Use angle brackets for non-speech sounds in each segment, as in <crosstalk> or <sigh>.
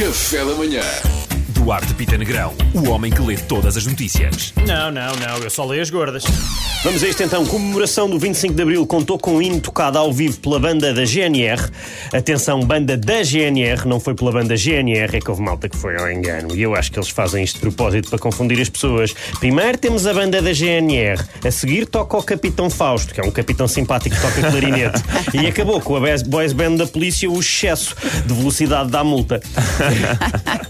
Café da manhã. Duarte Pita Negrão, o homem que lê todas as notícias. Não, não, não, eu só leio as gordas. Vamos a isto então. Comemoração do 25 de Abril contou com um hino tocado ao vivo pela banda da GNR. Atenção, banda da GNR, não foi pela banda GNR, é que houve malta que foi ao engano. E eu acho que eles fazem isto de propósito para confundir as pessoas. Primeiro temos a banda da GNR, a seguir toca o Capitão Fausto, que é um capitão simpático que toca clarinete. <laughs> e acabou com a boys band da polícia o excesso de velocidade da multa. <laughs>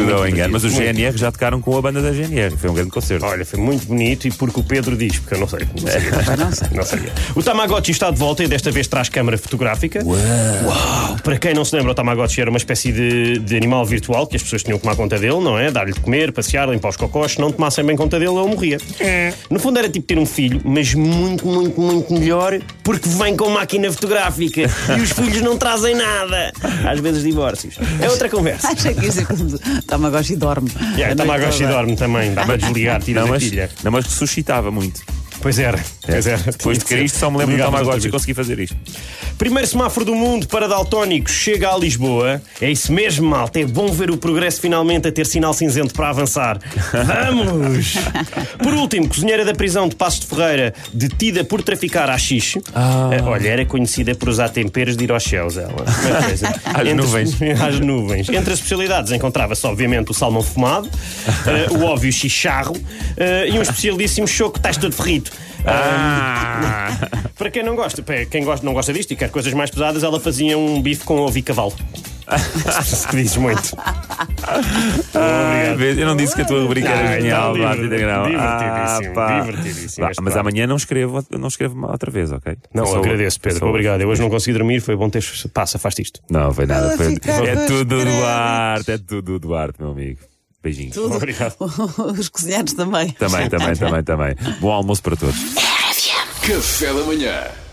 Ao engano. Mas os Muito. GNR já tocaram com a banda da GNR. Foi um grande concerto. Olha, foi muito bonito e porque o Pedro diz, porque eu não sei. Não sabia. <laughs> não sei. Não sabia. O Tamagotchi está de volta e desta vez traz câmara fotográfica. Uau! Para quem não se lembra, o Tamagotchi era uma espécie de, de animal virtual que as pessoas tinham que tomar conta dele, não é? Dar-lhe de comer, passear, limpar os cocós. Se não tomassem bem conta dele, ele morria. No fundo era tipo ter um filho, mas muito, muito, muito melhor porque vem com máquina fotográfica <laughs> e os filhos não trazem nada. Às vezes divórcios. É outra conversa. Acha que isso é como Tamagotchi dorme. Yeah, A Tamagotchi dorme também, dá para desligar, tira Não da mas, pilha. não, mas suscitava muito. Pois era, pois era. Depois de Cristo, só me lembro do Ligavas outra Tamagotchi e consegui fazer isto. Primeiro semáforo do mundo para daltónicos chega a Lisboa. É isso mesmo, malta. É bom ver o progresso finalmente a ter sinal cinzento para avançar. <laughs> Vamos! Por último, cozinheira da prisão de Passos de Ferreira, detida por traficar haxixe. Eh, Olha, era conhecida por usar temperos de ir aos céus, ela. <laughs> Às nuvens. <laughs> Às nuvens. Entre as especialidades encontrava-se, obviamente, o salmão fumado, eh, o óbvio chicharro eh, e um especialíssimo choco testa de ferrito. Ah! Para quem não gosta, para quem gosta, não gosta disto e quer coisas mais pesadas, ela fazia um bife com ovo e cavalo. <laughs> Que dizes muito. Vês, Eu não disse que a tua rubrica Ah, era genial, então, Negrão. divertidíssimo, Ah, divertidíssimo Mas amanhã não escrevo, não escrevo outra vez, ok? Não, Só- agradeço, Pedro. só- Obrigado. Eu hoje não consegui dormir, foi bom ter. Passa, faz isto. Não, foi nada. Foi... É tudo. Duarte, é tudo do Duarte, meu amigo. Beijinhos. Tudo. Obrigado. <laughs> Os cozinhados também. Também, também, também, também. Bom almoço para todos. Café da manhã.